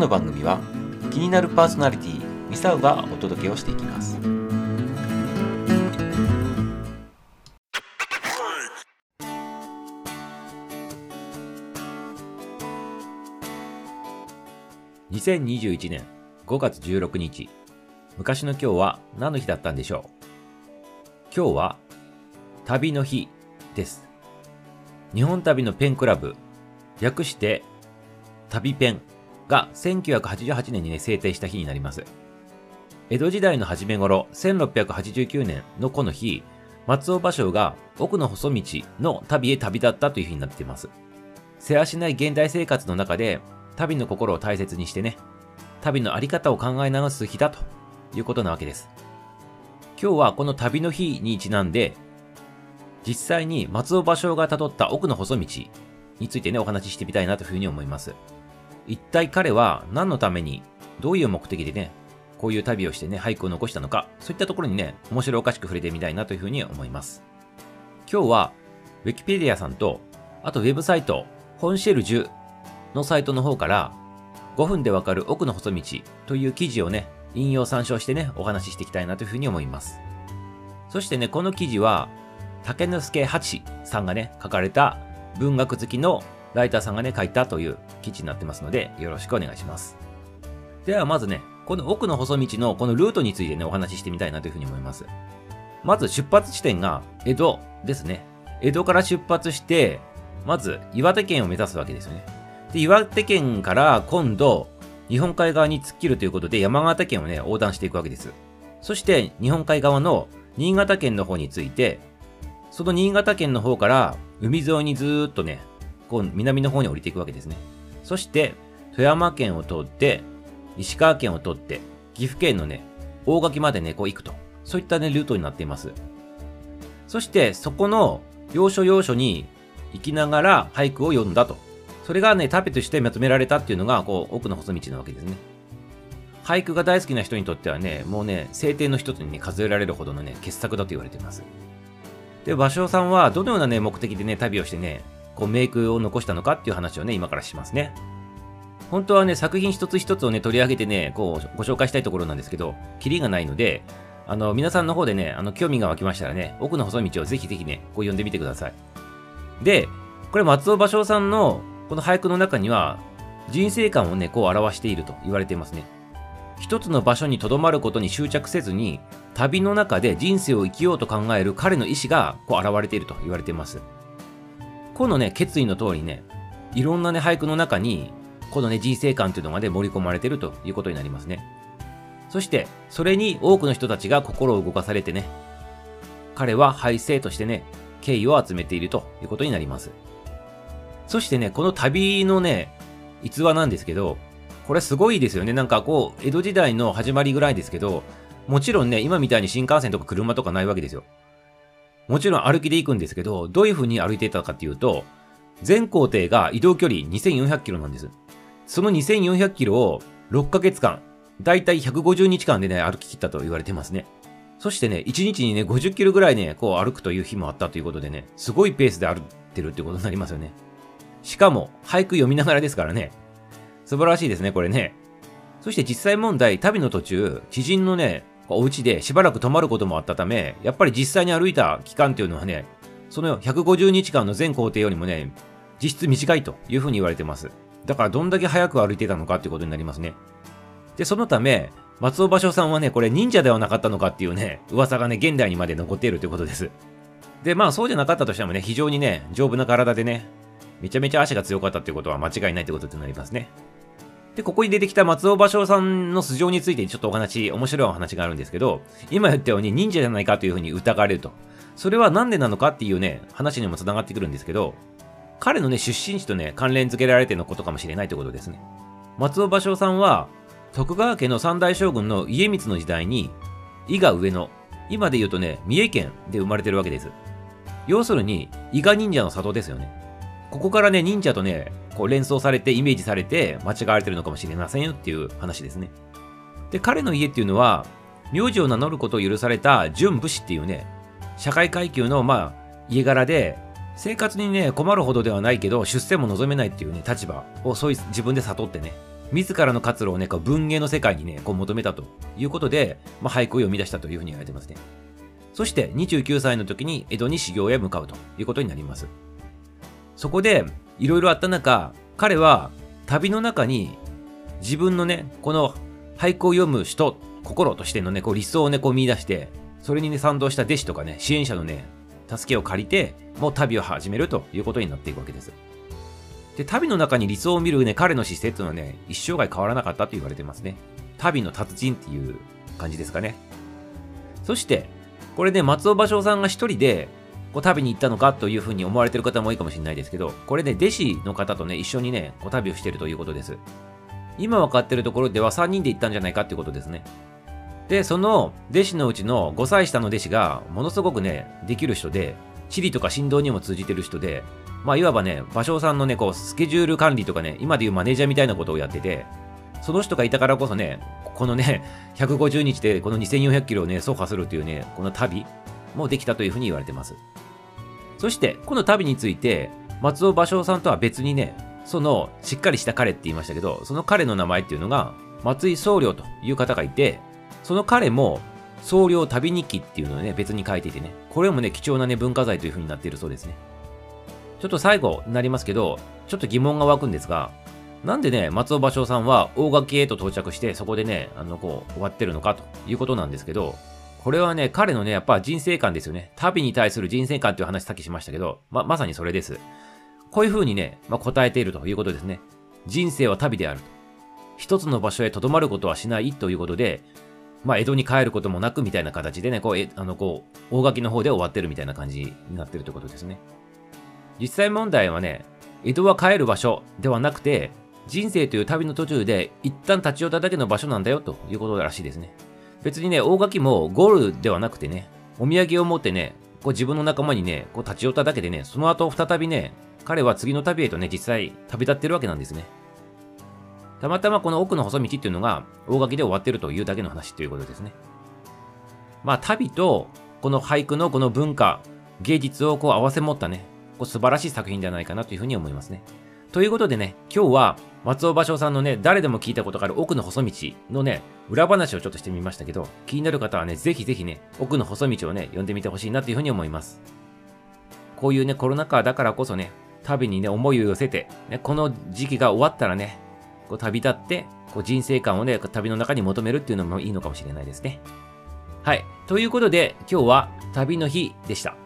の番組は気になるパーソナリティミサウがお届けをしていきます。2021年5月16日。昔の今日は何の日だったんでしょう？今日は旅の日です。日本旅のペンクラブ。略して旅ペン。が1988年にね制定した日になります江戸時代の初め頃1689年のこの日松尾芭蕉が奥の細道の旅へ旅立ったという日になっていますせわしない現代生活の中で旅の心を大切にしてね、旅のあり方を考え直す日だということなわけです。今日はこの旅の日にちなんで、実際に松尾芭蕉が辿った奥の細道についてね、お話ししてみたいなというふうに思います。一体彼は何のために、どういう目的でね、こういう旅をしてね、俳句を残したのか、そういったところにね、面白おかしく触れてみたいなというふうに思います。今日は、ウィキペディアさんと、あとウェブサイト、ホンシェルジュのサイトの方から5分でわかる奥の細道という記事をね、引用参照してね、お話ししていきたいなというふうに思います。そしてね、この記事は、竹之助八さんがね、書かれた文学好きのライターさんがね、書いたという記事になってますので、よろしくお願いします。ではまずね、この奥の細道のこのルートについてね、お話ししてみたいなというふうに思います。まず出発地点が江戸ですね。江戸から出発して、まず岩手県を目指すわけですよね。で、岩手県から今度、日本海側に突っ切るということで山形県をね、横断していくわけです。そして日本海側の新潟県の方について、その新潟県の方から海沿いにずーっとね、こう南の方に降りていくわけですね。そして富山県を通って、石川県を通って、岐阜県のね、大垣までね、こう行くと。そういったね、ルートになっています。そしてそこの要所要所に行きながら俳句を読んだとそれがね、タペとしてまとめられたっていうのが、こう、奥の細道なわけですね。俳句が大好きな人にとってはね、もうね、聖典の一つにね、数えられるほどのね、傑作だと言われています。で、芭蕉さんはどのようなね、目的でね、旅をしてね、こう、メイクを残したのかっていう話をね、今からしますね。本当はね、作品一つ一つをね、取り上げてね、こう、ご紹介したいところなんですけど、キリがないので、あの、皆さんの方でね、あの、興味が湧きましたらね、奥の細道をぜひぜひね、こう読んでみてください。で、これ松尾芭蕉さんのこの俳句の中には人生観をね、こう表していると言われていますね。一つの場所に留まることに執着せずに、旅の中で人生を生きようと考える彼の意志がこう現れていると言われています。このね、決意の通りね、いろんなね、俳句の中に、このね、人生観というのがね、盛り込まれてるということになりますね。そして、それに多くの人たちが心を動かされてね、彼は俳声としてね、敬意を集めているということになります。そしてね、この旅のね、逸話なんですけど、これすごいですよね。なんかこう、江戸時代の始まりぐらいですけど、もちろんね、今みたいに新幹線とか車とかないわけですよ。もちろん歩きで行くんですけど、どういう風に歩いていたかっていうと、全行程が移動距離2400キロなんです。その2400キロを6ヶ月間、だいたい150日間でね、歩き切ったと言われてますね。そしてね、1日にね、50キロぐらいね、こう歩くという日もあったということでね、すごいペースで歩いてるってことになりますよね。しかも、俳句読みながらですからね。素晴らしいですね、これね。そして実際問題、旅の途中、知人のね、お家でしばらく泊まることもあったため、やっぱり実際に歩いた期間っていうのはね、その150日間の全行程よりもね、実質短いというふうに言われてます。だからどんだけ早く歩いてたのかっていうことになりますね。で、そのため、松尾芭蕉さんはね、これ忍者ではなかったのかっていうね、噂がね、現代にまで残っているということです。で、まあそうじゃなかったとしてもね、非常にね、丈夫な体でね、めちゃめちゃ足が強かったっていうことは間違いないってことになりますね。で、ここに出てきた松尾芭蕉さんの素性についてちょっとお話、面白いお話があるんですけど、今言ったように忍者じゃないかというふうに疑われると。それはなんでなのかっていうね、話にも繋がってくるんですけど、彼のね、出身地とね、関連付けられてのことかもしれないということですね。松尾芭蕉さんは、徳川家の三代将軍の家光の時代に、伊賀上野、今で言うとね、三重県で生まれてるわけです。要するに、伊賀忍者の里ですよね。ここからね、忍者とね、こう連想されて、イメージされて、間違われてるのかもしれませんよっていう話ですね。で、彼の家っていうのは、名字を名乗ることを許された準武士っていうね、社会階級の、まあ、家柄で、生活にね、困るほどではないけど、出世も望めないっていうね、立場をそういう自分で悟ってね、自らの活路をね、こう文芸の世界にね、こう求めたということで、まあ、俳句を読み出したというふうに言われてますね。そして29歳の時に江戸に修行へ向かうということになります。そこで、いろいろあった中、彼は旅の中に自分のね、この俳句を読む人、心としてのね、こう理想をね、こう見出して、それにね、賛同した弟子とかね、支援者のね、助けを借りて、もう旅を始めるということになっていくわけです。で、旅の中に理想を見るね、彼の姿勢っていうのはね、一生涯変わらなかったと言われてますね。旅の達人っていう感じですかね。そして、これね、松尾芭蕉さんが一人で、こう旅に行ったのかというふうに思われてる方も多いかもしれないですけど、これね、弟子の方とね、一緒にね、こう旅をしてるということです。今分かってるところでは3人で行ったんじゃないかっていうことですね。で、その弟子のうちの5歳下の弟子が、ものすごくね、できる人で、地理とか振動にも通じてる人で、まあ、いわばね、芭蕉さんのね、こう、スケジュール管理とかね、今でいうマネージャーみたいなことをやってて、その人がいたからこそね、このね、150日でこの2400キロをね、走破するというね、この旅もできたというふうに言われてます。そして、この旅について、松尾芭蕉さんとは別にね、その、しっかりした彼って言いましたけど、その彼の名前っていうのが、松井宗良という方がいて、その彼も、宗良旅日記っていうのをね、別に書いていてね、これもね、貴重なね、文化財という風になっているそうですね。ちょっと最後になりますけど、ちょっと疑問が湧くんですが、なんでね、松尾芭蕉さんは大垣へと到着して、そこでね、あの、こう、終わってるのかということなんですけど、これはね、彼のね、やっぱ人生観ですよね。旅に対する人生観っていう話さっきしましたけど、ま、まさにそれです。こういう風にね、まあ、答えているということですね。人生は旅であると。一つの場所へ留まることはしないということで、まあ、江戸に帰ることもなくみたいな形でね、こう、えあの、こう、大垣の方で終わってるみたいな感じになってるということですね。実際問題はね、江戸は帰る場所ではなくて、人生という旅の途中で一旦立ち寄っただけの場所なんだよということらしいですね。別にね、大垣もゴールではなくてね、お土産を持ってね、こう自分の仲間にね、こう立ち寄っただけでね、その後再びね、彼は次の旅へとね、実際旅立ってるわけなんですね。たまたまこの奥の細道っていうのが大垣で終わってるというだけの話ということですね。まあ旅とこの俳句のこの文化、芸術をこう合わせ持ったね、こう素晴らしい作品じゃないかなというふうに思いますね。ということでね、今日は松尾芭蕉さんのね、誰でも聞いたことがある奥の細道のね、裏話をちょっとしてみましたけど、気になる方はね、ぜひぜひね、奥の細道をね、読んでみてほしいなというふうに思います。こういうね、コロナ禍だからこそね、旅にね、思いを寄せて、ね、この時期が終わったらね、こう旅立って、こう人生観をね、旅の中に求めるっていうのもいいのかもしれないですね。はい。ということで、今日は旅の日でした。